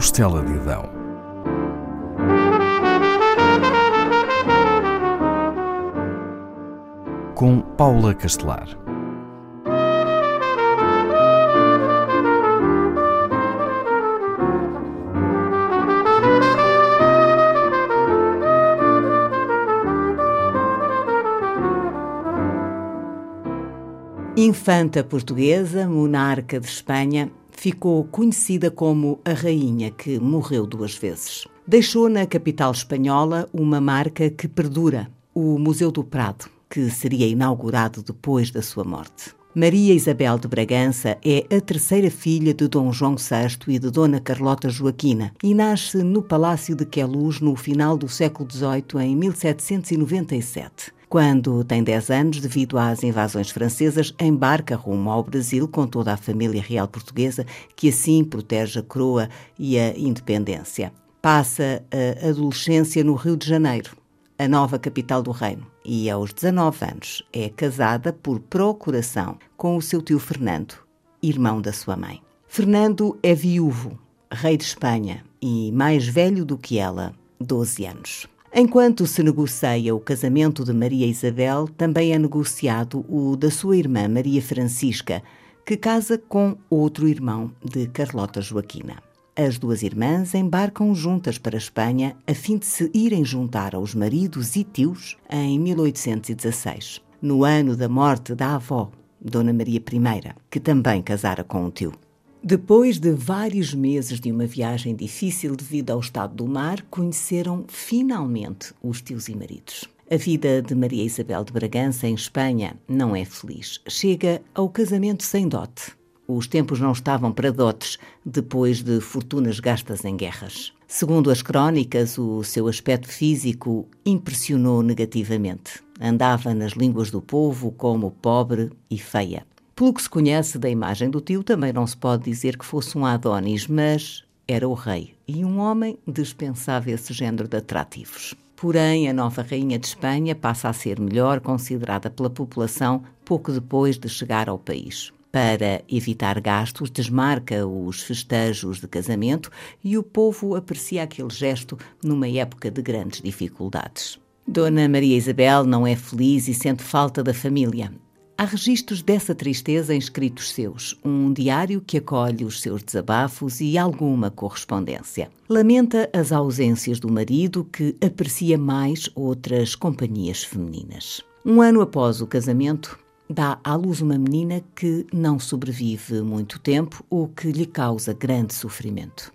costela de Adão. Com Paula Castelar. Infanta portuguesa, monarca de Espanha, ficou conhecida como a rainha que morreu duas vezes. Deixou na capital espanhola uma marca que perdura, o Museu do Prado, que seria inaugurado depois da sua morte. Maria Isabel de Bragança é a terceira filha de Dom João VI e de Dona Carlota Joaquina e nasce no Palácio de Queluz no final do século XVIII, em 1797. Quando tem 10 anos, devido às invasões francesas, embarca rumo ao Brasil com toda a família real portuguesa, que assim protege a coroa e a independência. Passa a adolescência no Rio de Janeiro, a nova capital do reino, e aos 19 anos é casada por procuração com o seu tio Fernando, irmão da sua mãe. Fernando é viúvo, rei de Espanha e mais velho do que ela, 12 anos. Enquanto se negocia o casamento de Maria Isabel, também é negociado o da sua irmã Maria Francisca, que casa com outro irmão de Carlota Joaquina. As duas irmãs embarcam juntas para a Espanha a fim de se irem juntar aos maridos e tios em 1816, no ano da morte da avó, Dona Maria I, que também casara com um tio. Depois de vários meses de uma viagem difícil devido ao estado do mar, conheceram finalmente os tios e maridos. A vida de Maria Isabel de Bragança em Espanha não é feliz. Chega ao casamento sem dote. Os tempos não estavam para dotes depois de fortunas gastas em guerras. Segundo as crónicas, o seu aspecto físico impressionou negativamente. Andava nas línguas do povo como pobre e feia. Pelo que se conhece da imagem do tio, também não se pode dizer que fosse um Adonis, mas era o rei e um homem dispensava esse género de atrativos. Porém, a nova rainha de Espanha passa a ser melhor considerada pela população pouco depois de chegar ao país. Para evitar gastos, desmarca os festejos de casamento e o povo aprecia aquele gesto numa época de grandes dificuldades. Dona Maria Isabel não é feliz e sente falta da família. Há registros dessa tristeza em escritos seus, um diário que acolhe os seus desabafos e alguma correspondência. Lamenta as ausências do marido, que aprecia mais outras companhias femininas. Um ano após o casamento, dá à luz uma menina que não sobrevive muito tempo, o que lhe causa grande sofrimento.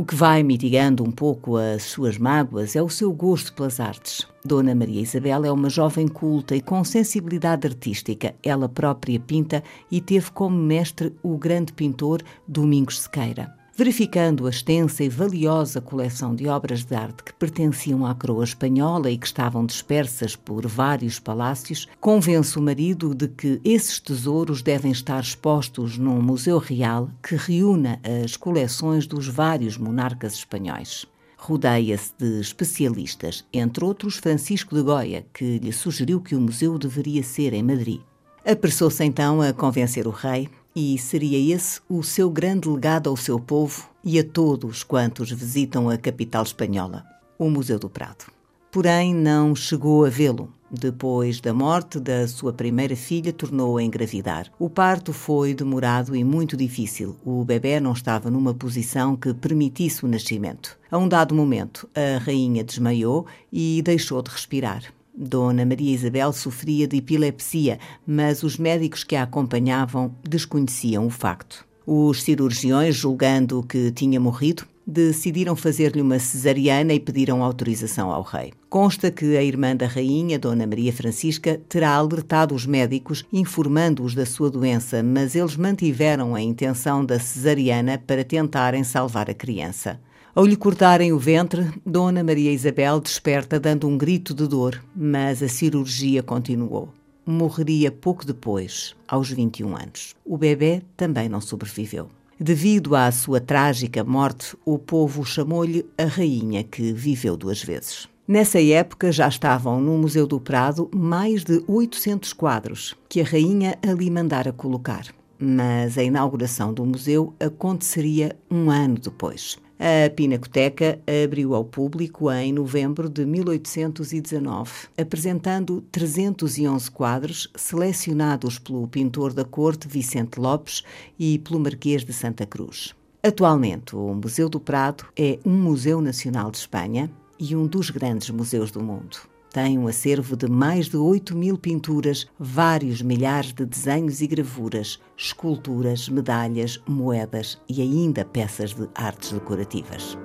O que vai mitigando um pouco as suas mágoas é o seu gosto pelas artes. Dona Maria Isabel é uma jovem culta e com sensibilidade artística. Ela própria pinta e teve como mestre o grande pintor Domingos Sequeira verificando a extensa e valiosa coleção de obras de arte que pertenciam à coroa espanhola e que estavam dispersas por vários palácios, convence o marido de que esses tesouros devem estar expostos num museu real que reúna as coleções dos vários monarcas espanhóis. Rodeia-se de especialistas, entre outros Francisco de Goya, que lhe sugeriu que o museu deveria ser em Madrid. Apressou-se então a convencer o rei e seria esse o seu grande legado ao seu povo e a todos quantos visitam a capital espanhola, o Museu do Prado. Porém, não chegou a vê-lo. Depois da morte da sua primeira filha, tornou a engravidar. O parto foi demorado e muito difícil. O bebê não estava numa posição que permitisse o nascimento. A um dado momento, a rainha desmaiou e deixou de respirar. Dona Maria Isabel sofria de epilepsia, mas os médicos que a acompanhavam desconheciam o facto. Os cirurgiões, julgando que tinha morrido, decidiram fazer-lhe uma cesariana e pediram autorização ao rei. Consta que a irmã da rainha, Dona Maria Francisca, terá alertado os médicos, informando-os da sua doença, mas eles mantiveram a intenção da cesariana para tentarem salvar a criança. Ao lhe cortarem o ventre, Dona Maria Isabel desperta dando um grito de dor, mas a cirurgia continuou. Morreria pouco depois, aos 21 anos. O bebê também não sobreviveu. Devido à sua trágica morte, o povo chamou-lhe a rainha que viveu duas vezes. Nessa época já estavam no Museu do Prado mais de 800 quadros que a rainha ali mandara colocar. Mas a inauguração do museu aconteceria um ano depois. A Pinacoteca abriu ao público em novembro de 1819, apresentando 311 quadros selecionados pelo pintor da corte Vicente Lopes e pelo Marquês de Santa Cruz. Atualmente, o Museu do Prado é um museu nacional de Espanha e um dos grandes museus do mundo. Tem um acervo de mais de 8 mil pinturas, vários milhares de desenhos e gravuras, esculturas, medalhas, moedas e ainda peças de artes decorativas.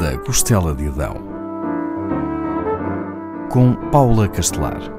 Da Costela de Adão, com Paula Castelar.